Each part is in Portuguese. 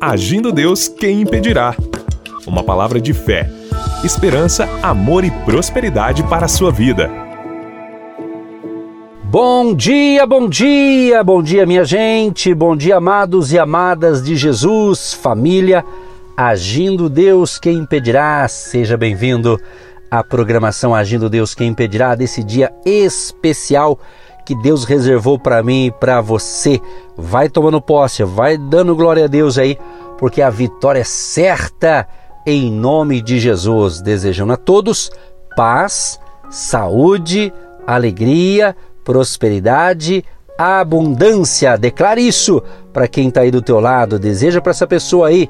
Agindo Deus, quem impedirá? Uma palavra de fé, esperança, amor e prosperidade para a sua vida. Bom dia, bom dia, bom dia, minha gente, bom dia, amados e amadas de Jesus, família. Agindo Deus, quem impedirá? Seja bem-vindo à programação Agindo Deus, quem impedirá desse dia especial que Deus reservou para mim e para você. Vai tomando posse, vai dando glória a Deus aí, porque a vitória é certa em nome de Jesus. Desejando a todos paz, saúde, alegria, prosperidade, abundância. Declare isso para quem está aí do teu lado. Deseja para essa pessoa aí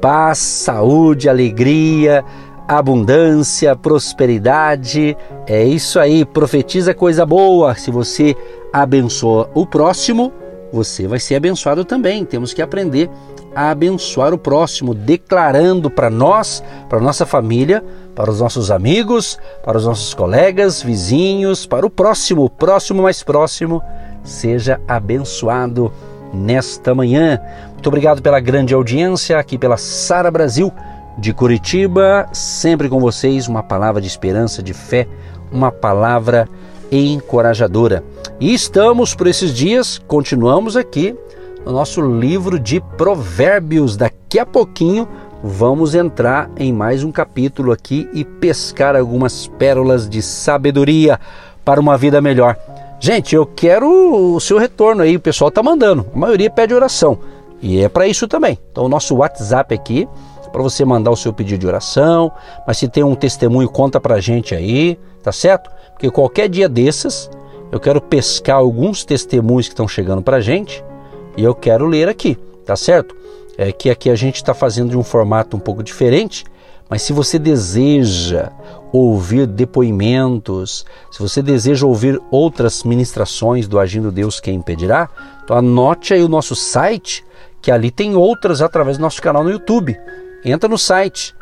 paz, saúde, alegria, abundância, prosperidade. É isso aí, profetiza coisa boa. Se você abençoa o próximo, você vai ser abençoado também. Temos que aprender a abençoar o próximo, declarando para nós, para nossa família, para os nossos amigos, para os nossos colegas, vizinhos, para o próximo, próximo mais próximo, seja abençoado nesta manhã. Muito obrigado pela grande audiência aqui pela Sara Brasil de Curitiba, sempre com vocês uma palavra de esperança, de fé, uma palavra encorajadora. E estamos por esses dias, continuamos aqui no nosso livro de Provérbios. Daqui a pouquinho vamos entrar em mais um capítulo aqui e pescar algumas pérolas de sabedoria para uma vida melhor. Gente, eu quero o seu retorno aí, o pessoal tá mandando. A maioria pede oração. E é para isso também. Então o nosso WhatsApp aqui para você mandar o seu pedido de oração, mas se tem um testemunho, conta para a gente aí, tá certo? Porque qualquer dia desses, eu quero pescar alguns testemunhos que estão chegando para a gente e eu quero ler aqui, tá certo? É que aqui a gente está fazendo de um formato um pouco diferente, mas se você deseja ouvir depoimentos, se você deseja ouvir outras ministrações do Agindo Deus Quem Impedirá, então anote aí o nosso site, que ali tem outras através do nosso canal no YouTube. Entra no site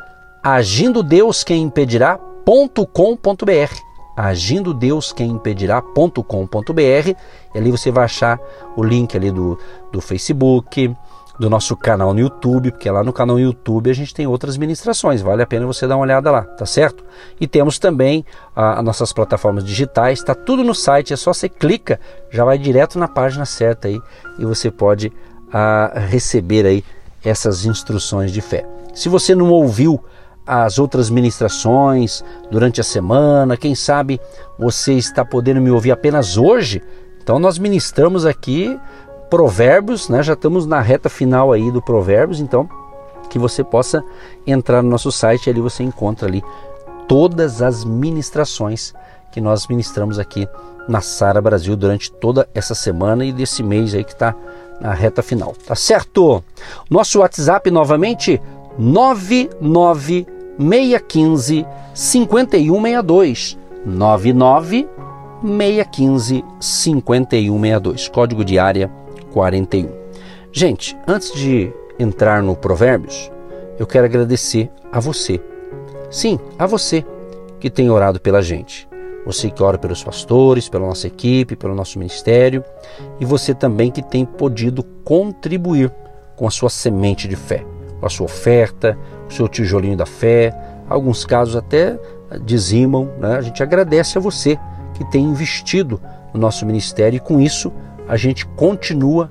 agindo Deus quem impedirá.com.br agindo Deus quem impedirá.com.br e ali você vai achar o link ali do, do Facebook, do nosso canal no YouTube, porque lá no canal no YouTube a gente tem outras ministrações, vale a pena você dar uma olhada lá, tá certo? E temos também as nossas plataformas digitais, está tudo no site, é só você clica, já vai direto na página certa aí e você pode a, receber aí essas instruções de fé. Se você não ouviu as outras ministrações durante a semana, quem sabe você está podendo me ouvir apenas hoje, então nós ministramos aqui Provérbios, né? Já estamos na reta final aí do Provérbios, então que você possa entrar no nosso site, ali você encontra ali todas as ministrações que nós ministramos aqui na Sara Brasil durante toda essa semana e desse mês aí que está na reta final, tá certo? Nosso WhatsApp novamente 99615 5162 99 615 5162, código de área 41. Gente, antes de entrar no Provérbios, eu quero agradecer a você. Sim, a você que tem orado pela gente. Você que ora pelos pastores, pela nossa equipe, pelo nosso ministério, e você também que tem podido contribuir com a sua semente de fé a sua oferta, o seu tijolinho da fé, alguns casos até dizimam. Né? A gente agradece a você que tem investido no nosso ministério e com isso a gente continua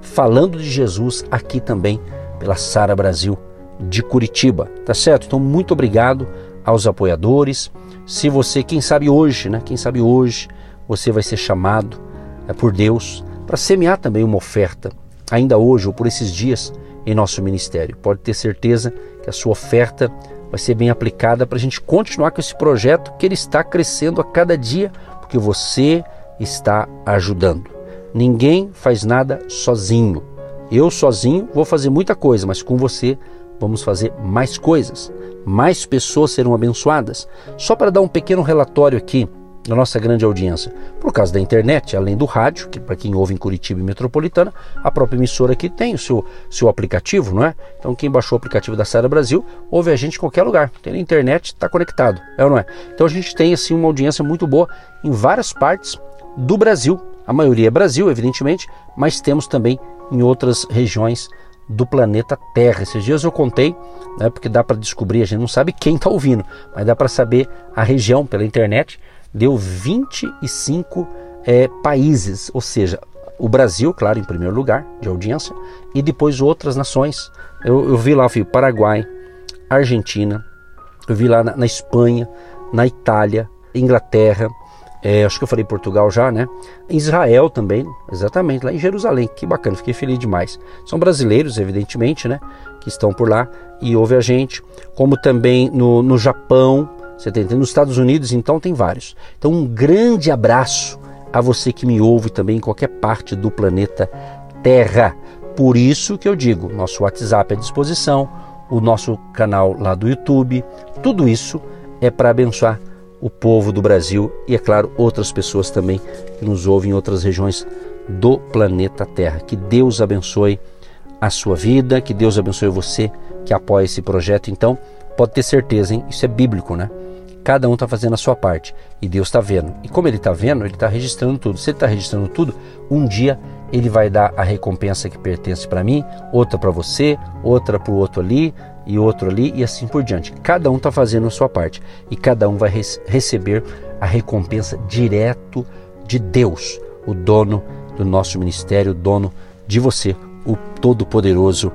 falando de Jesus aqui também pela Sara Brasil de Curitiba, tá certo? Então muito obrigado aos apoiadores. Se você, quem sabe hoje, né? Quem sabe hoje você vai ser chamado é, por Deus para semear também uma oferta, ainda hoje ou por esses dias, em nosso ministério. Pode ter certeza que a sua oferta vai ser bem aplicada para a gente continuar com esse projeto que ele está crescendo a cada dia, porque você está ajudando. Ninguém faz nada sozinho. Eu sozinho vou fazer muita coisa, mas com você vamos fazer mais coisas. Mais pessoas serão abençoadas. Só para dar um pequeno relatório aqui da nossa grande audiência. Por causa da internet, além do rádio, que para quem ouve em Curitiba e Metropolitana, a própria emissora aqui tem o seu, seu aplicativo, não é? Então quem baixou o aplicativo da Sara Brasil, ouve a gente em qualquer lugar. Tem internet, está conectado, é ou não é? Então a gente tem assim uma audiência muito boa em várias partes do Brasil. A maioria é Brasil, evidentemente, mas temos também em outras regiões do planeta Terra. Esses dias eu contei, né, porque dá para descobrir, a gente não sabe quem está ouvindo, mas dá para saber a região pela internet. Deu 25 é, países, ou seja, o Brasil, claro, em primeiro lugar de audiência, e depois outras nações. Eu, eu vi lá, vi Paraguai, Argentina, eu vi lá na, na Espanha, na Itália, Inglaterra, é, acho que eu falei Portugal já, né? Israel também, exatamente, lá em Jerusalém. Que bacana, fiquei feliz demais. São brasileiros, evidentemente, né? Que estão por lá e ouve a gente. Como também no, no Japão, você tem, nos Estados Unidos, então tem vários. Então, um grande abraço a você que me ouve também em qualquer parte do planeta Terra. Por isso que eu digo, nosso WhatsApp à disposição, o nosso canal lá do YouTube, tudo isso é para abençoar o povo do Brasil e, é claro, outras pessoas também que nos ouvem em outras regiões do planeta Terra. Que Deus abençoe a sua vida, que Deus abençoe você que apoia esse projeto. Então, pode ter certeza, hein? Isso é bíblico, né? Cada um está fazendo a sua parte e Deus está vendo. E como Ele está vendo, Ele está registrando tudo. Se Ele está registrando tudo, um dia Ele vai dar a recompensa que pertence para mim, outra para você, outra para o outro ali e outro ali e assim por diante. Cada um está fazendo a sua parte e cada um vai receber a recompensa direto de Deus, o dono do nosso ministério, o dono de você, o Todo-Poderoso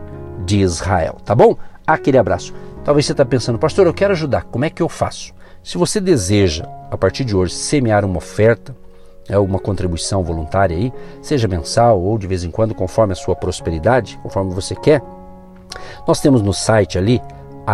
de Israel. Tá bom? Aquele abraço. Talvez você está pensando, pastor, eu quero ajudar, como é que eu faço? Se você deseja, a partir de hoje, semear uma oferta, é uma contribuição voluntária aí, seja mensal ou de vez em quando, conforme a sua prosperidade, conforme você quer, nós temos no site ali,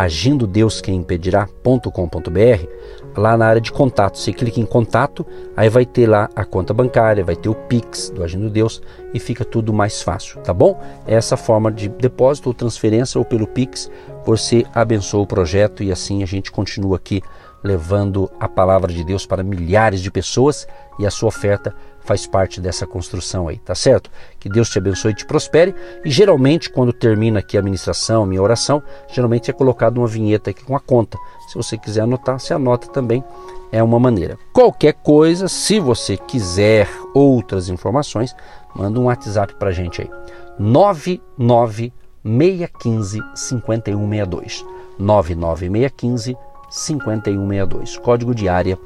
agindo Deus quem impedirá.com.br, lá na área de contato. Você clica em contato, aí vai ter lá a conta bancária, vai ter o Pix do Agindo Deus e fica tudo mais fácil, tá bom? Essa forma de depósito ou transferência ou pelo Pix, você abençoa o projeto e assim a gente continua aqui levando a palavra de Deus para milhares de pessoas e a sua oferta faz parte dessa construção aí, tá certo? Que Deus te abençoe e te prospere. E geralmente, quando termina aqui a ministração, minha oração, geralmente é colocado uma vinheta aqui com a conta. Se você quiser anotar, você anota também, é uma maneira. Qualquer coisa, se você quiser outras informações, manda um WhatsApp pra gente aí. 99615 5162. 99615 5162, código de área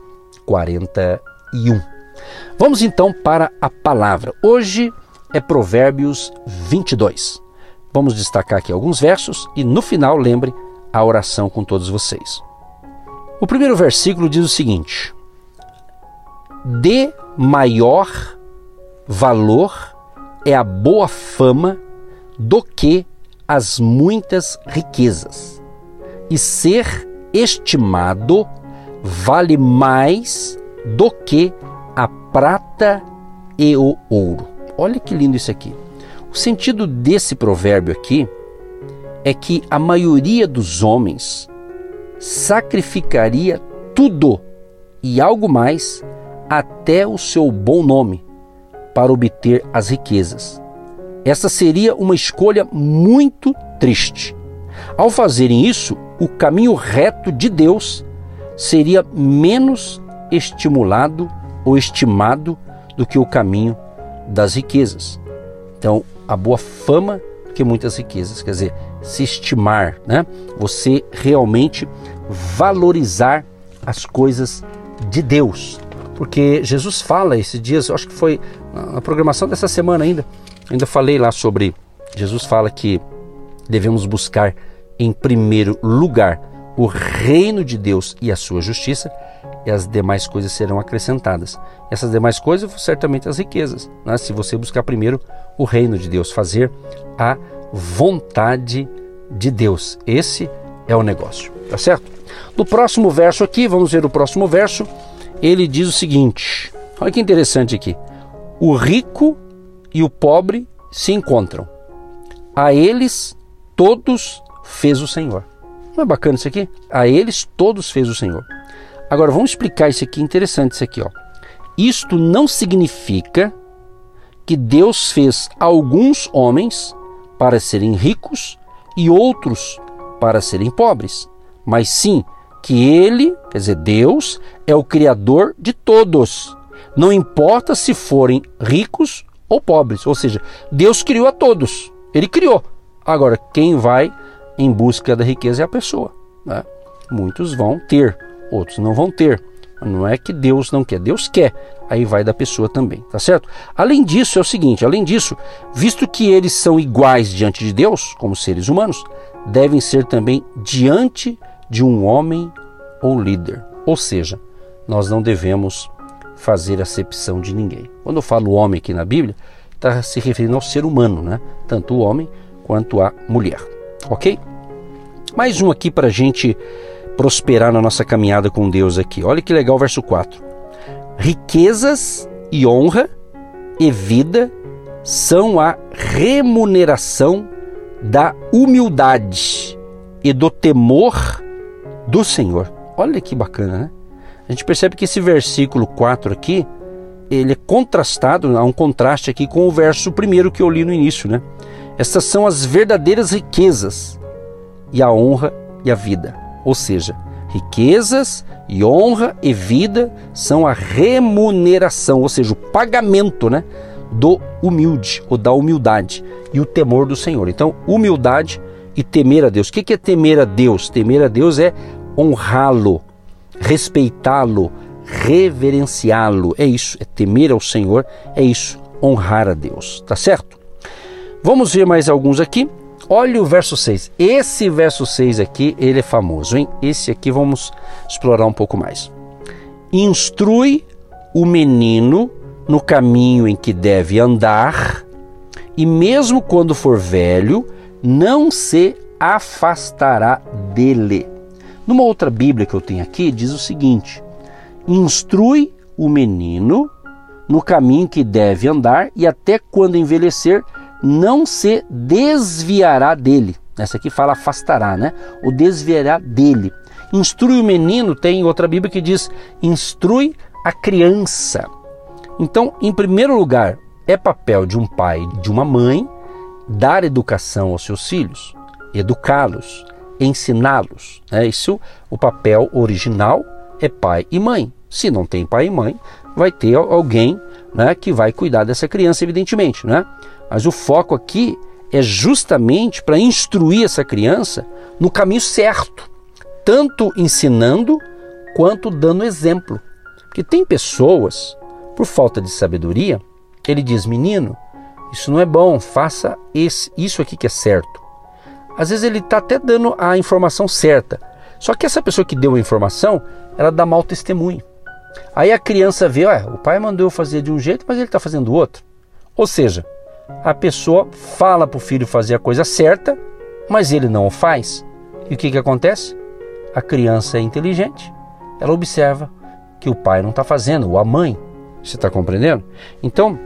41. Vamos então para a palavra. Hoje é Provérbios 22. Vamos destacar aqui alguns versos e no final lembre a oração com todos vocês. O primeiro versículo diz o seguinte: De maior valor é a boa fama do que as muitas riquezas, e ser estimado vale mais do que a prata e o ouro. Olha que lindo isso aqui. O sentido desse provérbio aqui é que a maioria dos homens sacrificaria tudo e algo mais, até o seu bom nome, para obter as riquezas. Essa seria uma escolha muito triste. Ao fazerem isso, o caminho reto de Deus seria menos estimulado ou estimado do que o caminho das riquezas. Então, a boa fama que muitas riquezas, quer dizer, se estimar, né? Você realmente valorizar as coisas de Deus. Porque Jesus fala esses dias, acho que foi na programação dessa semana ainda, ainda falei lá sobre Jesus fala que devemos buscar em primeiro lugar o reino de Deus e a sua justiça, e as demais coisas serão acrescentadas. Essas demais coisas, certamente as riquezas. Né? Se você buscar primeiro o reino de Deus, fazer a vontade de Deus. Esse é o negócio, tá certo? No próximo verso aqui, vamos ver o próximo verso, ele diz o seguinte: olha que interessante aqui. O rico e o pobre se encontram. A eles todos fez o Senhor. Não é bacana isso aqui? A eles todos fez o Senhor. Agora vamos explicar isso aqui, interessante isso aqui, ó. Isto não significa que Deus fez alguns homens para serem ricos e outros para serem pobres, mas sim que ele, quer dizer, Deus, é o criador de todos. Não importa se forem ricos ou pobres, ou seja, Deus criou a todos. Ele criou Agora, quem vai em busca da riqueza é a pessoa. Né? Muitos vão ter, outros não vão ter. Não é que Deus não quer, Deus quer. Aí vai da pessoa também, tá certo? Além disso, é o seguinte: além disso, visto que eles são iguais diante de Deus, como seres humanos, devem ser também diante de um homem ou líder. Ou seja, nós não devemos fazer acepção de ninguém. Quando eu falo homem aqui na Bíblia, está se referindo ao ser humano, né? Tanto o homem quanto a mulher. Ok? Mais um aqui para a gente prosperar na nossa caminhada com Deus aqui. Olha que legal o verso 4. Riquezas e honra e vida são a remuneração da humildade e do temor do Senhor. Olha que bacana, né? A gente percebe que esse versículo 4 aqui, ele é contrastado, há um contraste aqui com o verso primeiro que eu li no início, né? Estas são as verdadeiras riquezas e a honra e a vida. Ou seja, riquezas e honra e vida são a remuneração, ou seja, o pagamento, né, do humilde ou da humildade e o temor do Senhor. Então, humildade e temer a Deus. O que é temer a Deus? Temer a Deus é honrá-lo, respeitá-lo, reverenciá-lo. É isso, é temer ao Senhor, é isso, honrar a Deus, tá certo? Vamos ver mais alguns aqui. Olha o verso 6. Esse verso 6 aqui, ele é famoso, hein? Esse aqui vamos explorar um pouco mais. Instrui o menino no caminho em que deve andar, e mesmo quando for velho, não se afastará dele. Numa outra Bíblia que eu tenho aqui, diz o seguinte: Instrui o menino no caminho que deve andar, e até quando envelhecer, não se desviará dele. Essa aqui fala afastará, né? O desviará dele. Instrui o menino, tem outra Bíblia que diz instrui a criança. Então, em primeiro lugar, é papel de um pai, de uma mãe, dar educação aos seus filhos, educá-los, ensiná-los. É isso, o papel original é pai e mãe. Se não tem pai e mãe, vai ter alguém né, que vai cuidar dessa criança, evidentemente. Né? Mas o foco aqui é justamente para instruir essa criança no caminho certo, tanto ensinando quanto dando exemplo. Porque tem pessoas, por falta de sabedoria, ele diz: menino, isso não é bom, faça esse, isso aqui que é certo às vezes ele está até dando a informação certa. Só que essa pessoa que deu a informação, ela dá mau testemunho. Aí a criança vê, o pai mandou eu fazer de um jeito, mas ele está fazendo outro. Ou seja, a pessoa fala para o filho fazer a coisa certa, mas ele não o faz. E o que, que acontece? A criança é inteligente, ela observa que o pai não está fazendo, ou a mãe. Você está compreendendo? Então,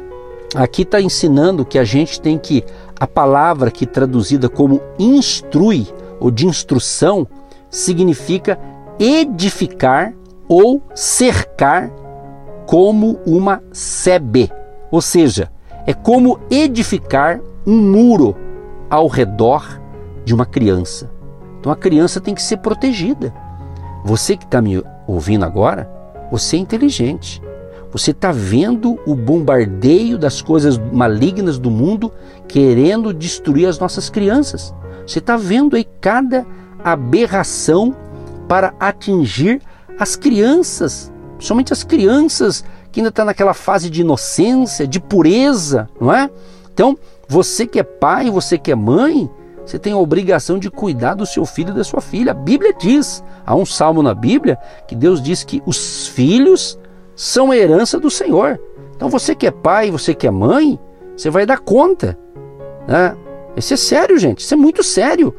aqui está ensinando que a gente tem que a palavra que traduzida como instrui ou de instrução significa edificar ou cercar como uma sebe, ou seja, é como edificar um muro ao redor de uma criança. Então a criança tem que ser protegida. Você que está me ouvindo agora, você é inteligente. Você está vendo o bombardeio das coisas malignas do mundo querendo destruir as nossas crianças. Você está vendo aí cada aberração para atingir as crianças, somente as crianças que ainda estão tá naquela fase de inocência, de pureza, não é? Então, você que é pai, você que é mãe, você tem a obrigação de cuidar do seu filho e da sua filha. A Bíblia diz, há um salmo na Bíblia que Deus diz que os filhos são a herança do Senhor. Então você que é pai, você que é mãe, você vai dar conta. Né? Isso é sério, gente. Isso é muito sério.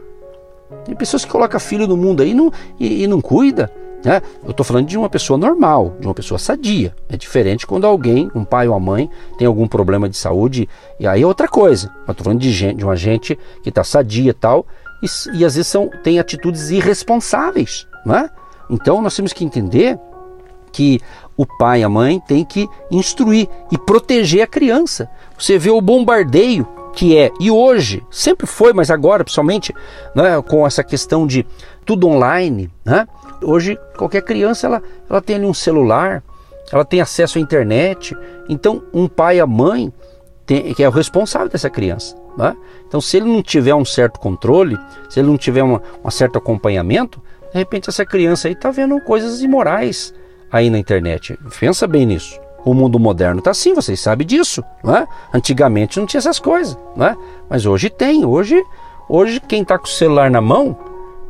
Tem pessoas que colocam filho no mundo aí e não, e, e não cuida. Né? Eu estou falando de uma pessoa normal, de uma pessoa sadia. É diferente quando alguém, um pai ou uma mãe, tem algum problema de saúde, e aí é outra coisa. Eu estou falando de, gente, de uma gente que está sadia e tal, e, e às vezes são, tem atitudes irresponsáveis. Né? Então nós temos que entender que o pai e a mãe têm que instruir e proteger a criança. Você vê o bombardeio que é, e hoje, sempre foi, mas agora, principalmente né, com essa questão de tudo online, né? Hoje qualquer criança ela, ela tem ali um celular, ela tem acesso à internet, então um pai a mãe tem, que é o responsável dessa criança. Né? Então, se ele não tiver um certo controle, se ele não tiver uma, um certo acompanhamento, de repente essa criança aí está vendo coisas imorais aí na internet. Pensa bem nisso. O mundo moderno está assim, vocês sabem disso. Não é? Antigamente não tinha essas coisas, não é? mas hoje tem. Hoje, hoje quem está com o celular na mão,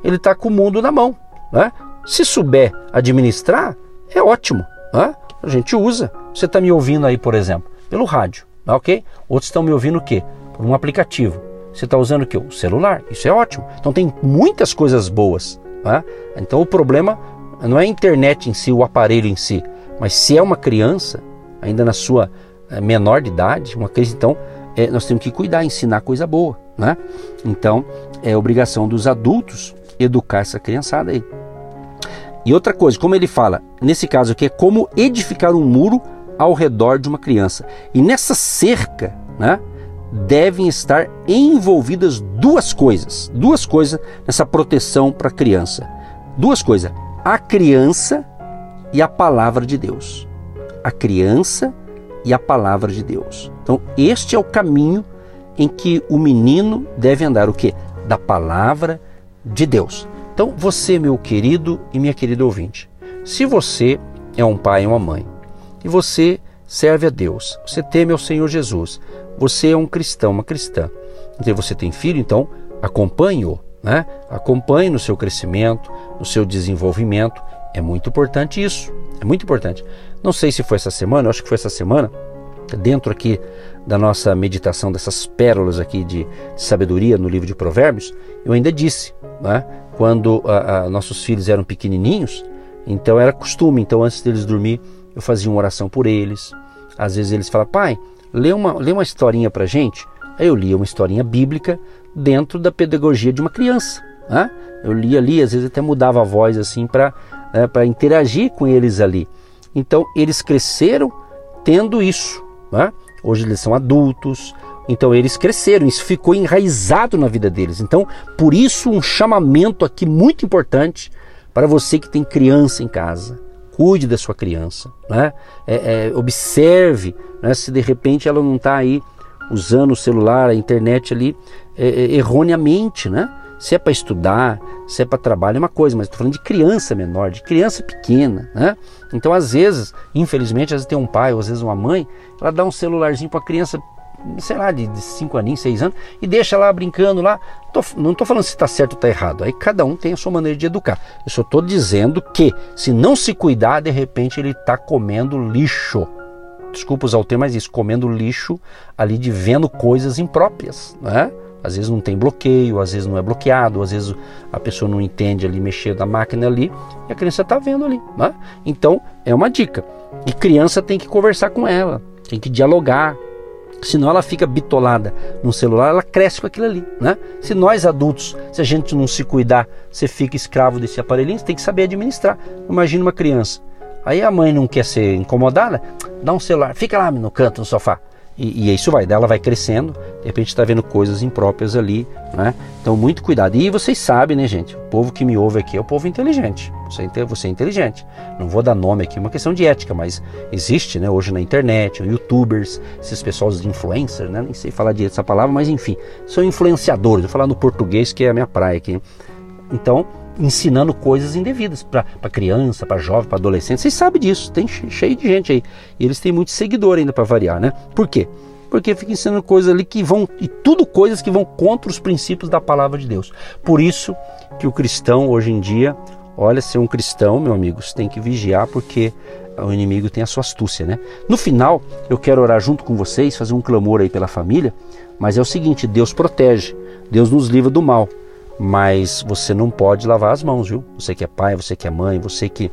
ele está com o mundo na mão. Não é? Se souber administrar, é ótimo. Não é? A gente usa. Você está me ouvindo aí, por exemplo, pelo rádio, tá ok? Outros estão me ouvindo o quê? Por um aplicativo. Você está usando o quê? O celular. Isso é ótimo. Então tem muitas coisas boas. Tá? Então o problema não é a internet em si, o aparelho em si, mas se é uma criança, ainda na sua eh, menor de idade, uma criança, então é, nós temos que cuidar, ensinar coisa boa. Né? Então é obrigação dos adultos educar essa criançada aí. E outra coisa, como ele fala, nesse caso aqui, é como edificar um muro ao redor de uma criança. E nessa cerca, né, devem estar envolvidas duas coisas, duas coisas nessa proteção para a criança. Duas coisas: a criança e a palavra de Deus. A criança e a palavra de Deus. Então, este é o caminho em que o menino deve andar o que? Da palavra de Deus. Então, você, meu querido e minha querida ouvinte, se você é um pai e uma mãe e você serve a Deus, você teme ao Senhor Jesus, você é um cristão, uma cristã, então você tem filho, então acompanhe-o, né? acompanhe no seu crescimento, no seu desenvolvimento é muito importante isso. É muito importante. Não sei se foi essa semana, acho que foi essa semana, dentro aqui da nossa meditação dessas pérolas aqui de, sabedoria no livro de Provérbios, eu ainda disse, né? quando a, a, nossos filhos eram pequenininhos, então era costume, então antes deles dormir, eu fazia uma oração por eles. Às vezes eles falavam, pai, lê uma, lê uma historinha para gente. Aí eu lia uma historinha bíblica dentro da pedagogia de uma criança. Né? Eu lia ali, às vezes até mudava a voz assim para né, para interagir com eles ali. Então eles cresceram tendo isso. Né? Hoje eles são adultos, então eles cresceram, isso ficou enraizado na vida deles. Então, por isso, um chamamento aqui muito importante para você que tem criança em casa. Cuide da sua criança, né? É, é, observe né, se de repente ela não está aí usando o celular, a internet ali é, é erroneamente, né? Se é para estudar, se é para trabalho, é uma coisa, mas estou falando de criança menor, de criança pequena, né? Então, às vezes, infelizmente, às vezes tem um pai ou às vezes uma mãe, ela dá um celularzinho para a criança, sei lá, de 5 aninhos, 6 anos, e deixa lá brincando lá. Tô, não estou falando se está certo ou está errado, aí cada um tem a sua maneira de educar. Eu só estou dizendo que, se não se cuidar, de repente ele está comendo lixo desculpa usar o termo, mas isso, comendo lixo ali de vendo coisas impróprias, né? Às vezes não tem bloqueio, às vezes não é bloqueado, às vezes a pessoa não entende ali mexer da máquina ali e a criança está vendo ali. Né? Então é uma dica. E criança tem que conversar com ela, tem que dialogar. Senão ela fica bitolada no celular, ela cresce com aquilo ali. Né? Se nós adultos, se a gente não se cuidar, você fica escravo desse aparelhinho, você tem que saber administrar. Imagina uma criança. Aí a mãe não quer ser incomodada, dá um celular, fica lá no canto, no sofá. E, e isso vai, dela vai crescendo, de repente está vendo coisas impróprias ali, né? Então, muito cuidado. E vocês sabem, né, gente? O povo que me ouve aqui é o povo inteligente. Você, você é inteligente. Não vou dar nome aqui, é uma questão de ética, mas existe, né, hoje na internet, youtubers, esses pessoas de influencer, né? Nem sei falar direito essa palavra, mas enfim, são influenciadores. Vou falar no português, que é a minha praia aqui. Então, ensinando coisas indevidas para criança, para jovem, para adolescente. Vocês sabem disso, tem cheio de gente aí. E eles têm muito seguidor ainda para variar, né? Por quê? Porque fica ensinando coisas ali que vão, e tudo coisas que vão contra os princípios da palavra de Deus. Por isso que o cristão hoje em dia, olha, ser um cristão, meu amigo, você tem que vigiar porque o inimigo tem a sua astúcia, né? No final, eu quero orar junto com vocês, fazer um clamor aí pela família, mas é o seguinte, Deus protege, Deus nos livra do mal mas você não pode lavar as mãos, viu? Você que é pai, você que é mãe, você que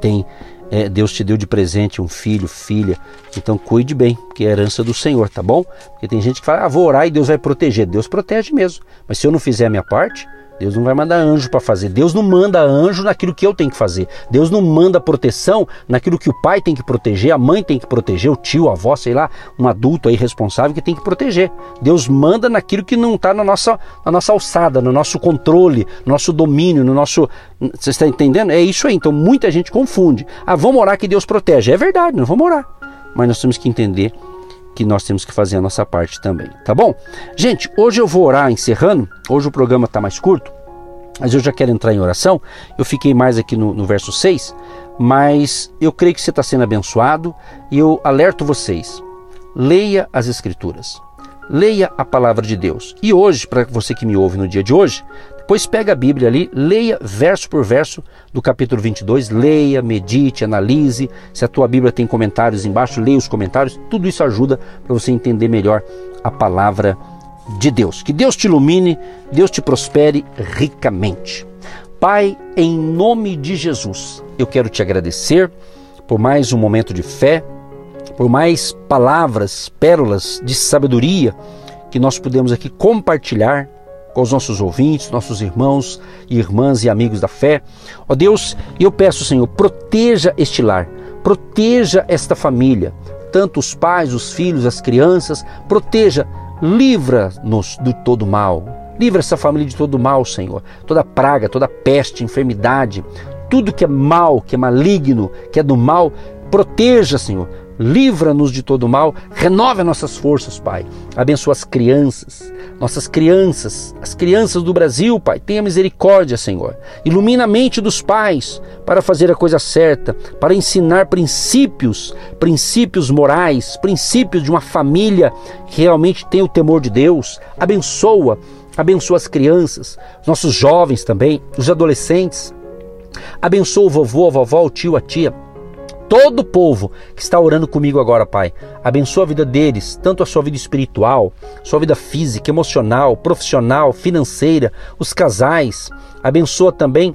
tem é, Deus te deu de presente um filho, filha, então cuide bem, que é herança do Senhor, tá bom? Porque tem gente que fala, ah, vou orar e Deus vai proteger. Deus protege mesmo, mas se eu não fizer a minha parte, Deus não vai mandar anjo para fazer. Deus não manda anjo naquilo que eu tenho que fazer. Deus não manda proteção naquilo que o pai tem que proteger, a mãe tem que proteger, o tio, a avó, sei lá, um adulto aí responsável que tem que proteger. Deus manda naquilo que não está na nossa, na nossa alçada, no nosso controle, no nosso domínio, no nosso. Você está entendendo? É isso aí. Então muita gente confunde. Ah, vamos orar que Deus protege. É verdade, não vamos orar. Mas nós temos que entender que nós temos que fazer a nossa parte também, tá bom? Gente, hoje eu vou orar encerrando, hoje o programa está mais curto, mas eu já quero entrar em oração. Eu fiquei mais aqui no, no verso 6, mas eu creio que você está sendo abençoado e eu alerto vocês: leia as Escrituras, leia a palavra de Deus. E hoje, para você que me ouve no dia de hoje, depois pega a Bíblia ali, leia verso por verso do capítulo 22, leia, medite, analise. Se a tua Bíblia tem comentários embaixo, leia os comentários. Tudo isso ajuda para você entender melhor a palavra de Deus. Que Deus te ilumine, Deus te prospere ricamente. Pai, em nome de Jesus, eu quero te agradecer por mais um momento de fé, por mais palavras, pérolas de sabedoria que nós podemos aqui compartilhar com os nossos ouvintes, nossos irmãos e irmãs e amigos da fé. Ó Deus, eu peço, Senhor, proteja este lar, proteja esta família, tanto os pais, os filhos, as crianças, proteja, livra-nos de todo mal. Livra essa família de todo mal, Senhor. Toda praga, toda peste, enfermidade, tudo que é mal, que é maligno, que é do mal, proteja, Senhor livra-nos de todo mal, renove nossas forças, Pai. Abençoa as crianças, nossas crianças, as crianças do Brasil, Pai. Tenha misericórdia, Senhor. Ilumina a mente dos pais para fazer a coisa certa, para ensinar princípios, princípios morais, princípios de uma família que realmente tem o temor de Deus. Abençoa, abençoa as crianças, nossos jovens também, os adolescentes. Abençoa o vovô, a vovó, o tio, a tia todo o povo que está orando comigo agora, Pai. Abençoa a vida deles, tanto a sua vida espiritual, sua vida física, emocional, profissional, financeira, os casais. Abençoa também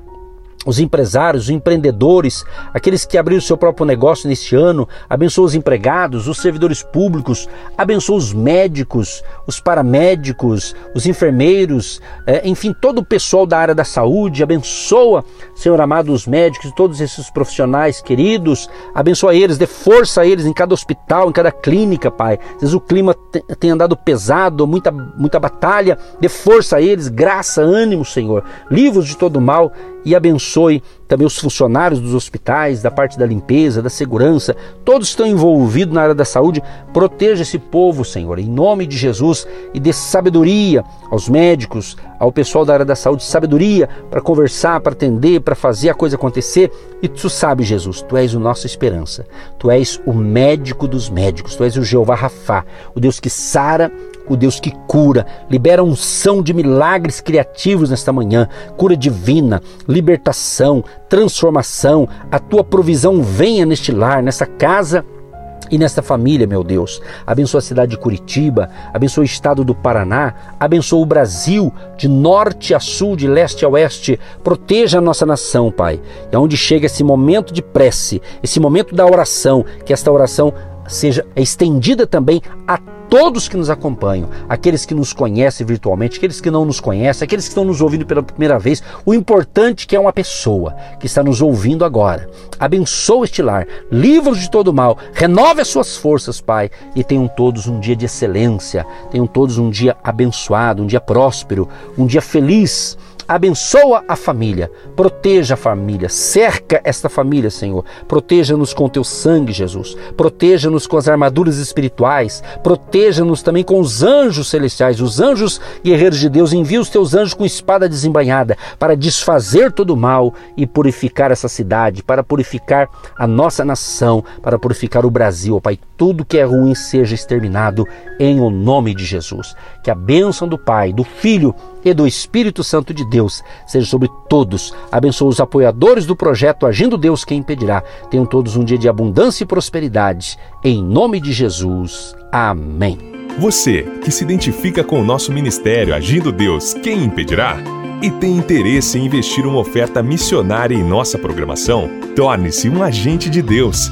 os empresários, os empreendedores, aqueles que abriram seu próprio negócio neste ano, abençoa os empregados, os servidores públicos, abençoa os médicos, os paramédicos, os enfermeiros, é, enfim, todo o pessoal da área da saúde, abençoa, Senhor amado, os médicos, todos esses profissionais queridos, abençoa eles, dê força a eles em cada hospital, em cada clínica, Pai. Às vezes o clima tem andado pesado, muita, muita batalha, dê força a eles, graça, ânimo, Senhor, livros de todo mal e abençoe também os funcionários dos hospitais, da parte da limpeza, da segurança, todos estão envolvidos na área da saúde. Proteja esse povo, Senhor, em nome de Jesus e dê sabedoria aos médicos, ao pessoal da área da saúde, sabedoria para conversar, para atender, para fazer a coisa acontecer. E tu sabes, Jesus, tu és a nossa esperança. Tu és o médico dos médicos, tu és o Jeová Rafá, o Deus que sara o Deus que cura, libera unção de milagres criativos nesta manhã, cura divina, libertação, transformação. A tua provisão venha neste lar, nessa casa e nesta família, meu Deus. Abençoa a cidade de Curitiba, abençoa o estado do Paraná, abençoa o Brasil, de norte a sul, de leste a oeste. Proteja a nossa nação, Pai. E aonde chega esse momento de prece, esse momento da oração, que esta oração seja estendida também a todos que nos acompanham, aqueles que nos conhecem virtualmente, aqueles que não nos conhecem, aqueles que estão nos ouvindo pela primeira vez. O importante é que é uma pessoa que está nos ouvindo agora. Abençoa este lar, livros de todo mal, renove as suas forças, Pai, e tenham todos um dia de excelência, tenham todos um dia abençoado, um dia próspero, um dia feliz abençoa a família, proteja a família, cerca esta família, Senhor. Proteja-nos com teu sangue, Jesus. Proteja-nos com as armaduras espirituais. Proteja-nos também com os anjos celestiais, os anjos guerreiros de Deus. Envia os teus anjos com espada desembanhada para desfazer todo o mal e purificar essa cidade, para purificar a nossa nação, para purificar o Brasil, Pai. Tudo que é ruim seja exterminado em o nome de Jesus. Que a bênção do Pai, do Filho e do Espírito Santo de Deus seja sobre todos. Abençoa os apoiadores do projeto Agindo Deus Quem Impedirá. Tenham todos um dia de abundância e prosperidade. Em nome de Jesus. Amém. Você que se identifica com o nosso ministério Agindo Deus Quem Impedirá e tem interesse em investir uma oferta missionária em nossa programação, torne-se um agente de Deus